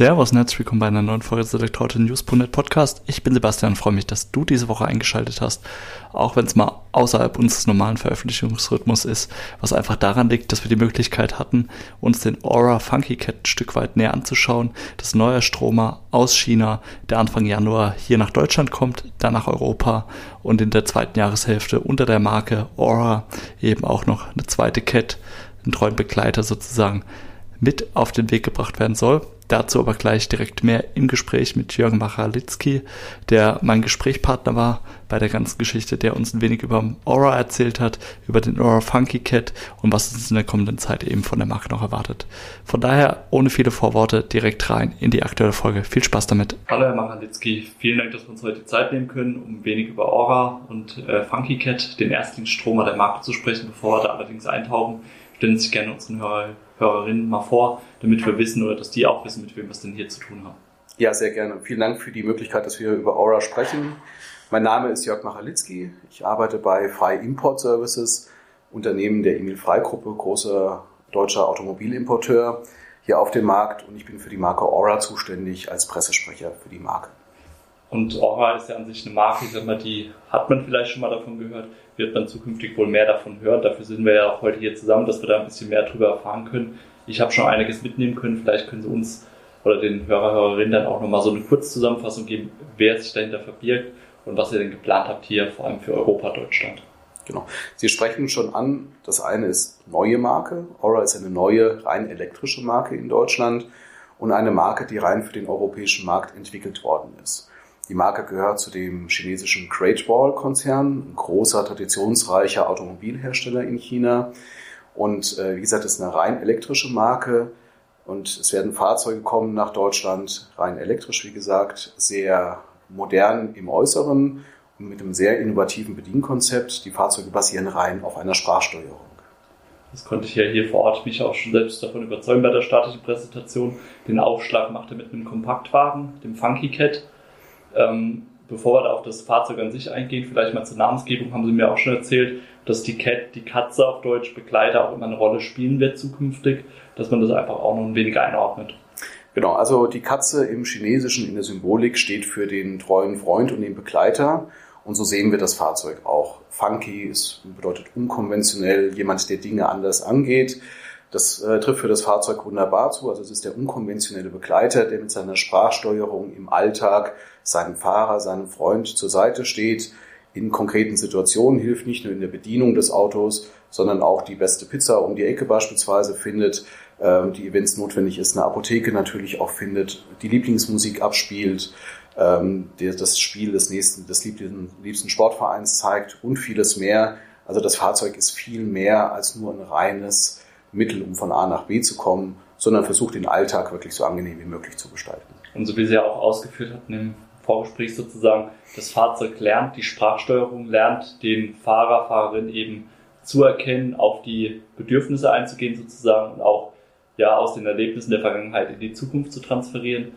Servus herzlich willkommen bei einer neuen Folge des Elektroauto News.net Podcast. Ich bin Sebastian freue mich, dass du diese Woche eingeschaltet hast, auch wenn es mal außerhalb unseres normalen Veröffentlichungsrhythmus ist, was einfach daran liegt, dass wir die Möglichkeit hatten, uns den Aura Funky Cat ein Stück weit näher anzuschauen. Das neue Stromer aus China, der Anfang Januar hier nach Deutschland kommt, dann nach Europa und in der zweiten Jahreshälfte unter der Marke Aura eben auch noch eine zweite Cat, einen treuen Begleiter sozusagen, mit auf den Weg gebracht werden soll. Dazu aber gleich direkt mehr im Gespräch mit Jürgen Machalitzki, der mein Gesprächspartner war bei der ganzen Geschichte, der uns ein wenig über Aura erzählt hat, über den Aura Funky Cat und was uns in der kommenden Zeit eben von der Marke noch erwartet. Von daher, ohne viele Vorworte, direkt rein in die aktuelle Folge. Viel Spaß damit. Hallo Herr Machalitzki, vielen Dank, dass wir uns heute die Zeit nehmen können, um ein wenig über Aura und äh, Funky Cat, den Erstlingsstromer der Marke zu sprechen, bevor wir da allerdings eintauchen. Stellen Sie sich gerne unseren Hörer Hörerinnen mal vor, damit wir wissen oder dass die auch wissen, mit wem wir es denn hier zu tun haben. Ja, sehr gerne. Vielen Dank für die Möglichkeit, dass wir über Aura sprechen. Mein Name ist Jörg Machalitzki. Ich arbeite bei Frei Import Services, Unternehmen der Emil Frei Gruppe, großer deutscher Automobilimporteur hier auf dem Markt und ich bin für die Marke Aura zuständig als Pressesprecher für die Marke. Und Aura ist ja an sich eine Marke, sag mal, die hat man vielleicht schon mal davon gehört, wird man zukünftig wohl mehr davon hören. Dafür sind wir ja auch heute hier zusammen, dass wir da ein bisschen mehr drüber erfahren können. Ich habe schon einiges mitnehmen können, vielleicht können Sie uns oder den Hörer, Hörerinnen dann auch nochmal so eine Kurzzusammenfassung geben, wer sich dahinter verbirgt und was ihr denn geplant habt hier, vor allem für Europa, Deutschland. Genau. Sie sprechen schon an, das eine ist neue Marke. Aura ist eine neue, rein elektrische Marke in Deutschland und eine Marke, die rein für den europäischen Markt entwickelt worden ist. Die Marke gehört zu dem chinesischen Great Wall Konzern, ein großer, traditionsreicher Automobilhersteller in China. Und äh, wie gesagt, es ist eine rein elektrische Marke. Und es werden Fahrzeuge kommen nach Deutschland, rein elektrisch, wie gesagt, sehr modern im Äußeren und mit einem sehr innovativen Bedienkonzept. Die Fahrzeuge basieren rein auf einer Sprachsteuerung. Das konnte ich ja hier vor Ort mich auch schon selbst davon überzeugen bei der statischen Präsentation. Den Aufschlag machte mit einem Kompaktwagen, dem Funky Cat. Ähm, bevor wir da auf das Fahrzeug an sich eingehen, vielleicht mal zur Namensgebung, haben Sie mir auch schon erzählt, dass die Cat, die Katze auf Deutsch, Begleiter auch immer eine Rolle spielen wird zukünftig, dass man das einfach auch noch ein wenig einordnet. Genau, also die Katze im Chinesischen in der Symbolik steht für den treuen Freund und den Begleiter. Und so sehen wir das Fahrzeug auch. Funky ist, bedeutet unkonventionell, jemand, der Dinge anders angeht. Das äh, trifft für das Fahrzeug wunderbar zu. Also es ist der unkonventionelle Begleiter, der mit seiner Sprachsteuerung im Alltag seinem Fahrer, seinem Freund zur Seite steht, in konkreten Situationen hilft, nicht nur in der Bedienung des Autos, sondern auch die beste Pizza um die Ecke beispielsweise findet, äh, die, wenn es notwendig ist, eine Apotheke natürlich auch findet, die Lieblingsmusik abspielt, ähm, der, das Spiel des nächsten, des liebsten, liebsten Sportvereins zeigt und vieles mehr. Also das Fahrzeug ist viel mehr als nur ein reines Mittel, um von A nach B zu kommen, sondern versucht den Alltag wirklich so angenehm wie möglich zu gestalten. Und so wie Sie ja auch ausgeführt hatten im Vorgespräch sozusagen, das Fahrzeug lernt die Sprachsteuerung, lernt den Fahrer, Fahrerin eben zu erkennen, auf die Bedürfnisse einzugehen sozusagen und auch ja aus den Erlebnissen der Vergangenheit in die Zukunft zu transferieren.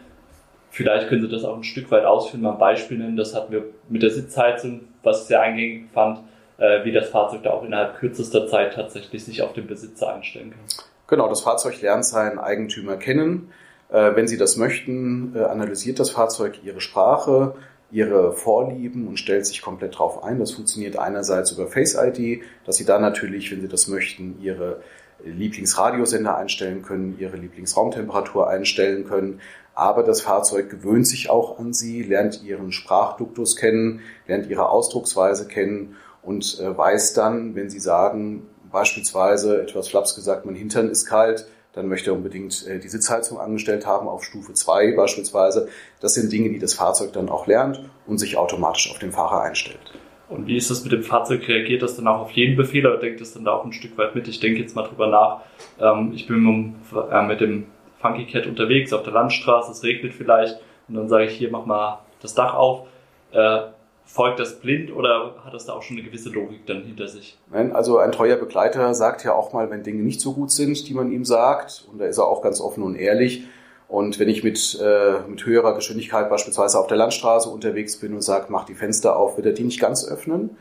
Vielleicht können Sie das auch ein Stück weit ausführen, mal ein Beispiel nennen. Das hatten wir mit der Sitzheizung, was ich sehr eingängig fand, wie das Fahrzeug da auch innerhalb kürzester Zeit tatsächlich sich auf den Besitzer einstellen kann. Genau, das Fahrzeug lernt seinen Eigentümer kennen. Äh, wenn Sie das möchten, äh, analysiert das Fahrzeug Ihre Sprache, Ihre Vorlieben und stellt sich komplett darauf ein. Das funktioniert einerseits über Face ID, dass Sie da natürlich, wenn Sie das möchten, Ihre Lieblingsradiosender einstellen können, Ihre Lieblingsraumtemperatur einstellen können. Aber das Fahrzeug gewöhnt sich auch an Sie, lernt Ihren Sprachduktus kennen, lernt Ihre Ausdrucksweise kennen und äh, weiß dann, wenn Sie sagen, beispielsweise etwas flaps gesagt, mein Hintern ist kalt, dann möchte er unbedingt äh, die Sitzheizung angestellt haben auf Stufe 2 beispielsweise. Das sind Dinge, die das Fahrzeug dann auch lernt und sich automatisch auf den Fahrer einstellt. Und wie ist das mit dem Fahrzeug? Reagiert das dann auch auf jeden Befehl oder denkt das dann da auch ein Stück weit mit? Ich denke jetzt mal drüber nach. Ähm, ich bin äh, mit dem Funky Cat unterwegs auf der Landstraße, es regnet vielleicht und dann sage ich hier, mach mal das Dach auf folgt das blind oder hat das da auch schon eine gewisse Logik dann hinter sich? Nein, also ein treuer Begleiter sagt ja auch mal, wenn Dinge nicht so gut sind, die man ihm sagt. Und da ist er auch ganz offen und ehrlich. Und wenn ich mit, äh, mit höherer Geschwindigkeit beispielsweise auf der Landstraße unterwegs bin und sage, mach die Fenster auf, wird er die nicht ganz öffnen,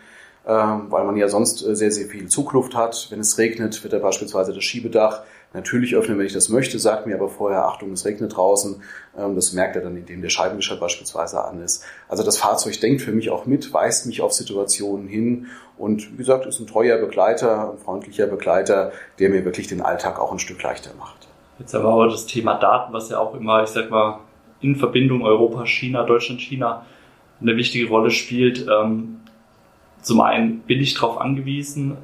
ähm, weil man ja sonst äh, sehr, sehr viel Zugluft hat. Wenn es regnet, wird er beispielsweise das Schiebedach natürlich öffnen, wenn ich das möchte, sagt mir aber vorher, Achtung, es regnet draußen. Ähm, das merkt er dann, indem der Scheibenwischer beispielsweise an ist. Also das Fahrzeug denkt für mich auch mit, weist mich auf Situationen hin und wie gesagt, ist ein treuer Begleiter, ein freundlicher Begleiter, der mir wirklich den Alltag auch ein Stück leichter macht. Jetzt aber das Thema Daten, was ja auch immer, ich sag mal, in Verbindung Europa, China, Deutschland, China eine wichtige Rolle spielt. Ähm, zum einen bin ich darauf angewiesen,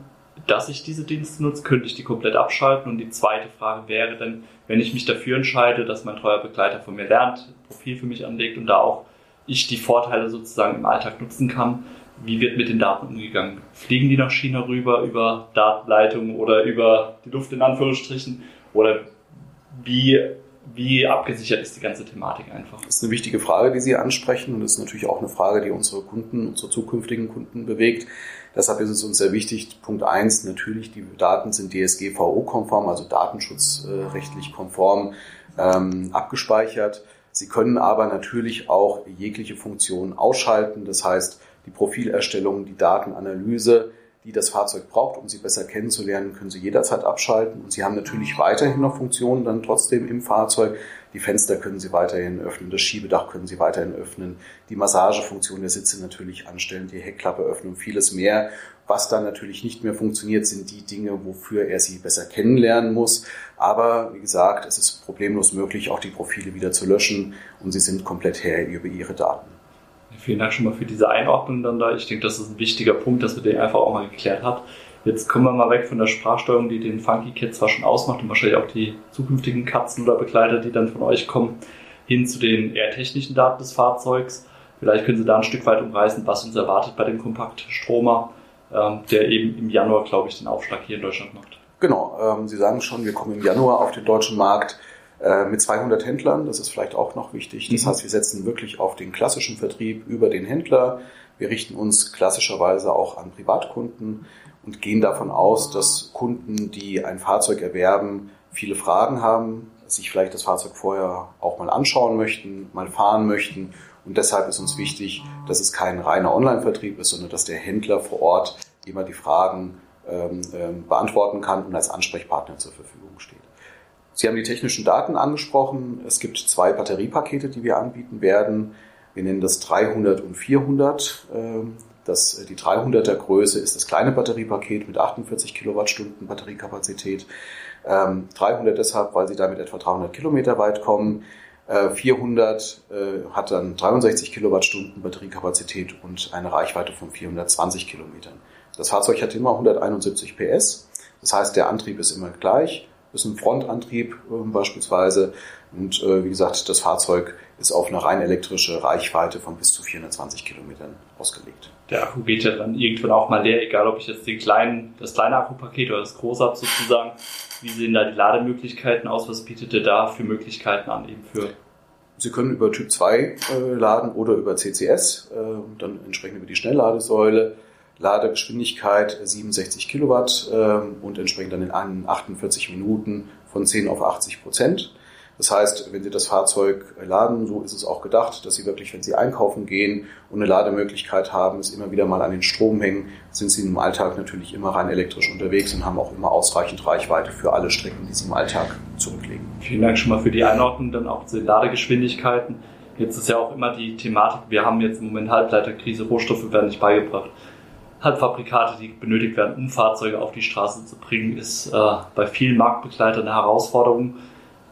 dass ich diese Dienste nutze, könnte ich die komplett abschalten. Und die zweite Frage wäre dann, wenn ich mich dafür entscheide, dass mein treuer Begleiter von mir lernt, Profil für mich anlegt und da auch ich die Vorteile sozusagen im Alltag nutzen kann, wie wird mit den Daten umgegangen? Fliegen die nach China rüber über Datenleitungen oder über die Luft in Anführungsstrichen? Oder wie, wie abgesichert ist die ganze Thematik einfach? Das ist eine wichtige Frage, die Sie ansprechen und das ist natürlich auch eine Frage, die unsere Kunden, unsere zukünftigen Kunden bewegt. Deshalb ist es uns sehr wichtig, Punkt eins natürlich, die Daten sind DSGVO-konform, also datenschutzrechtlich konform ähm, abgespeichert. Sie können aber natürlich auch jegliche Funktion ausschalten, das heißt die Profilerstellung, die Datenanalyse, die das Fahrzeug braucht, um sie besser kennenzulernen, können Sie jederzeit abschalten. Und Sie haben natürlich weiterhin noch Funktionen dann trotzdem im Fahrzeug. Die Fenster können Sie weiterhin öffnen, das Schiebedach können Sie weiterhin öffnen, die Massagefunktion der Sitze natürlich anstellen, die Heckklappe öffnen und vieles mehr. Was dann natürlich nicht mehr funktioniert, sind die Dinge, wofür er sie besser kennenlernen muss. Aber wie gesagt, es ist problemlos möglich, auch die Profile wieder zu löschen und Sie sind komplett her über Ihre Daten. Vielen Dank schon mal für diese Einordnung dann da. Ich denke, das ist ein wichtiger Punkt, dass wir den einfach auch mal geklärt haben. Jetzt kommen wir mal weg von der Sprachsteuerung, die den Funky Cat zwar schon ausmacht und wahrscheinlich auch die zukünftigen Katzen oder Begleiter, die dann von euch kommen, hin zu den eher technischen Daten des Fahrzeugs. Vielleicht können Sie da ein Stück weit umreißen, was uns erwartet bei dem Kompaktstromer, ähm, der eben im Januar, glaube ich, den Aufschlag hier in Deutschland macht. Genau, ähm, Sie sagen schon, wir kommen im Januar auf den deutschen Markt äh, mit 200 Händlern. Das ist vielleicht auch noch wichtig. Das mhm. heißt, wir setzen wirklich auf den klassischen Vertrieb über den Händler. Wir richten uns klassischerweise auch an Privatkunden und gehen davon aus, dass Kunden, die ein Fahrzeug erwerben, viele Fragen haben, sich vielleicht das Fahrzeug vorher auch mal anschauen möchten, mal fahren möchten. Und deshalb ist uns wichtig, dass es kein reiner Online-Vertrieb ist, sondern dass der Händler vor Ort immer die Fragen ähm, ähm, beantworten kann und als Ansprechpartner zur Verfügung steht. Sie haben die technischen Daten angesprochen. Es gibt zwei Batteriepakete, die wir anbieten werden. Wir nennen das 300 und 400. Ähm, das, die 300er Größe ist das kleine Batteriepaket mit 48 Kilowattstunden Batteriekapazität. 300 ähm, deshalb, weil Sie damit etwa 300 Kilometer weit kommen. 400 äh, äh, hat dann 63 Kilowattstunden Batteriekapazität und eine Reichweite von 420 Kilometern. Das Fahrzeug hat immer 171 PS. Das heißt, der Antrieb ist immer gleich ist ein Frontantrieb äh, beispielsweise. Und äh, wie gesagt, das Fahrzeug ist auf eine rein elektrische Reichweite von bis zu 420 Kilometern ausgelegt. Der Akku geht ja dann irgendwann auch mal leer, egal ob ich jetzt den kleinen, das kleine Akkupaket oder das große habe sozusagen. Wie sehen da die Lademöglichkeiten aus? Was bietet ihr da für Möglichkeiten an eben für Sie können über Typ 2 äh, laden oder über CCS, äh, dann entsprechend über die Schnellladesäule. Ladegeschwindigkeit 67 Kilowatt ähm, und entsprechend dann in 48 Minuten von 10 auf 80 Prozent. Das heißt, wenn Sie das Fahrzeug laden, so ist es auch gedacht, dass Sie wirklich, wenn Sie einkaufen gehen und eine Lademöglichkeit haben, es immer wieder mal an den Strom hängen, sind Sie im Alltag natürlich immer rein elektrisch unterwegs und haben auch immer ausreichend Reichweite für alle Strecken, die Sie im Alltag zurücklegen. Vielen Dank schon mal für die Einordnung, dann auch zu den Ladegeschwindigkeiten. Jetzt ist ja auch immer die Thematik, wir haben jetzt im Moment Halbleiterkrise, Rohstoffe werden nicht beigebracht. Halbfabrikate, die benötigt werden, um Fahrzeuge auf die Straße zu bringen, ist äh, bei vielen Marktbegleitern eine Herausforderung.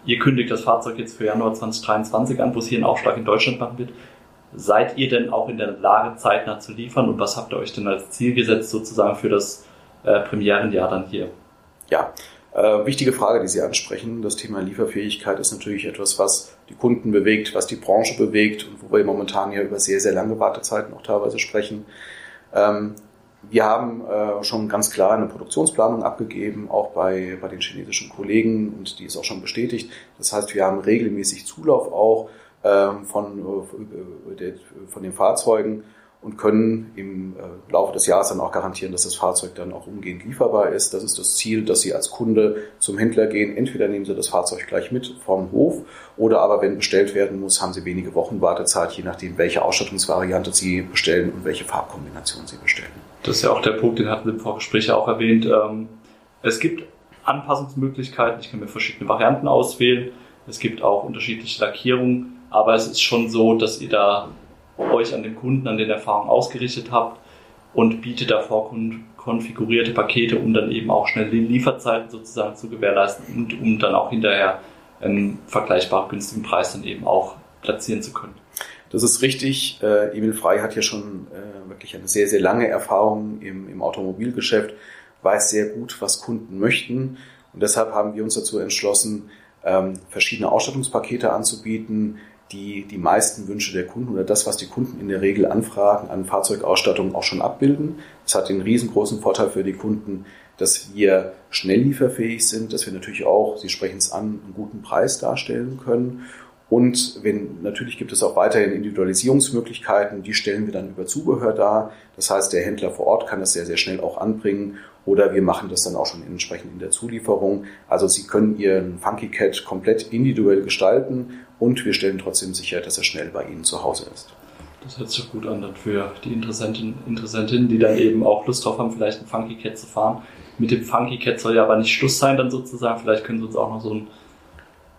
Ihr kündigt das Fahrzeug jetzt für Januar 2023 an, wo es hier einen Aufschlag in Deutschland machen wird. Seid ihr denn auch in der Lage, zeitnah zu liefern und was habt ihr euch denn als Ziel gesetzt, sozusagen für das äh, Premierenjahr dann hier? Ja, äh, wichtige Frage, die Sie ansprechen. Das Thema Lieferfähigkeit ist natürlich etwas, was die Kunden bewegt, was die Branche bewegt und wo wir momentan ja über sehr, sehr lange Wartezeiten auch teilweise sprechen. Ähm, wir haben äh, schon ganz klar eine Produktionsplanung abgegeben, auch bei, bei den chinesischen Kollegen, und die ist auch schon bestätigt. Das heißt, wir haben regelmäßig Zulauf auch ähm, von, äh, von den Fahrzeugen. Und können im äh, Laufe des Jahres dann auch garantieren, dass das Fahrzeug dann auch umgehend lieferbar ist. Das ist das Ziel, dass Sie als Kunde zum Händler gehen. Entweder nehmen Sie das Fahrzeug gleich mit vom Hof oder aber wenn bestellt werden muss, haben Sie wenige Wochen Wartezeit, je nachdem, welche Ausstattungsvariante Sie bestellen und welche Farbkombination Sie bestellen. Das ist ja auch der Punkt, den hatten wir im Vorgespräch auch erwähnt. Ähm, es gibt Anpassungsmöglichkeiten. Ich kann mir verschiedene Varianten auswählen. Es gibt auch unterschiedliche Lackierungen, aber es ist schon so, dass ihr da euch an den Kunden, an den Erfahrungen ausgerichtet habt und bietet da konfigurierte Pakete, um dann eben auch schnell die Lieferzeiten sozusagen zu gewährleisten und um dann auch hinterher einen vergleichbar günstigen Preis dann eben auch platzieren zu können. Das ist richtig. Äh, Emil Frei hat ja schon äh, wirklich eine sehr, sehr lange Erfahrung im, im Automobilgeschäft, weiß sehr gut, was Kunden möchten. Und deshalb haben wir uns dazu entschlossen, ähm, verschiedene Ausstattungspakete anzubieten, die die meisten Wünsche der Kunden oder das, was die Kunden in der Regel anfragen, an Fahrzeugausstattung auch schon abbilden. Das hat den riesengroßen Vorteil für die Kunden, dass wir schnell lieferfähig sind, dass wir natürlich auch, Sie sprechen es an, einen guten Preis darstellen können. Und wenn, natürlich gibt es auch weiterhin Individualisierungsmöglichkeiten, die stellen wir dann über Zubehör dar. Das heißt, der Händler vor Ort kann das sehr, sehr schnell auch anbringen oder wir machen das dann auch schon entsprechend in der Zulieferung. Also Sie können Ihren Funky Cat komplett individuell gestalten und wir stellen trotzdem sicher, dass er schnell bei Ihnen zu Hause ist. Das hört sich gut an dann für die Interessenten, Interessentinnen, die dann eben auch Lust drauf haben, vielleicht einen Funky Cat zu fahren. Mit dem Funky Cat soll ja aber nicht Schluss sein dann sozusagen. Vielleicht können Sie uns auch noch so einen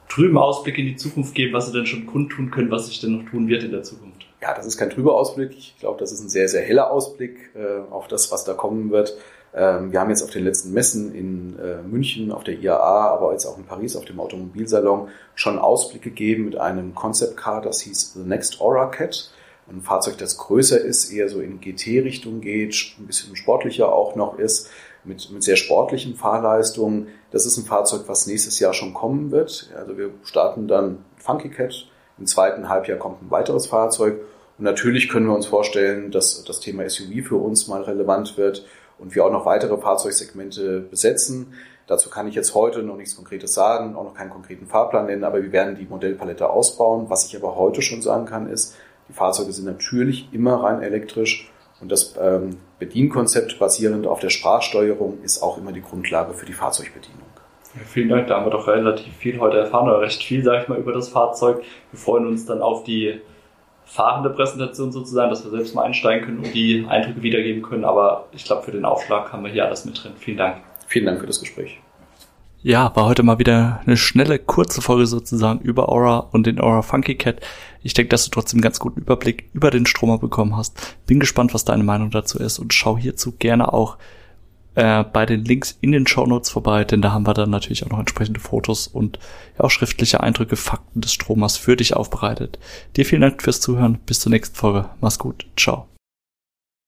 trüben Ausblick in die Zukunft geben, was Sie denn schon kundtun können, was sich denn noch tun wird in der Zukunft. Ja, das ist kein trüber Ausblick. Ich glaube, das ist ein sehr, sehr heller Ausblick äh, auf das, was da kommen wird. Ähm, wir haben jetzt auf den letzten Messen in äh, München, auf der IAA, aber jetzt auch in Paris auf dem Automobilsalon schon Ausblick gegeben mit einem Concept Car, das hieß The Next Aura Cat. Ein Fahrzeug, das größer ist, eher so in GT-Richtung geht, ein bisschen sportlicher auch noch ist, mit, mit sehr sportlichen Fahrleistungen. Das ist ein Fahrzeug, was nächstes Jahr schon kommen wird. Also wir starten dann Funky Cat. Im zweiten Halbjahr kommt ein weiteres Fahrzeug. Und natürlich können wir uns vorstellen, dass das Thema SUV für uns mal relevant wird und wir auch noch weitere Fahrzeugsegmente besetzen. Dazu kann ich jetzt heute noch nichts Konkretes sagen, auch noch keinen konkreten Fahrplan nennen, aber wir werden die Modellpalette ausbauen. Was ich aber heute schon sagen kann, ist, die Fahrzeuge sind natürlich immer rein elektrisch und das ähm, Bedienkonzept basierend auf der Sprachsteuerung ist auch immer die Grundlage für die Fahrzeugbedienung. Ja, vielen Dank, da haben wir doch relativ viel heute erfahren, oder recht viel, sage ich mal, über das Fahrzeug. Wir freuen uns dann auf die fahrende Präsentation sozusagen, dass wir selbst mal einsteigen können und die Eindrücke wiedergeben können. Aber ich glaube, für den Aufschlag haben wir hier alles mit drin. Vielen Dank. Vielen Dank für das Gespräch. Ja, war heute mal wieder eine schnelle, kurze Folge sozusagen über Aura und den Aura Funky Cat. Ich denke, dass du trotzdem einen ganz guten Überblick über den Stromer bekommen hast. Bin gespannt, was deine Meinung dazu ist und schau hierzu gerne auch äh, bei den Links in den Show Notes vorbei, denn da haben wir dann natürlich auch noch entsprechende Fotos und ja, auch schriftliche Eindrücke, Fakten des Stromers für dich aufbereitet. Dir vielen Dank fürs Zuhören. Bis zur nächsten Folge. Mach's gut. Ciao.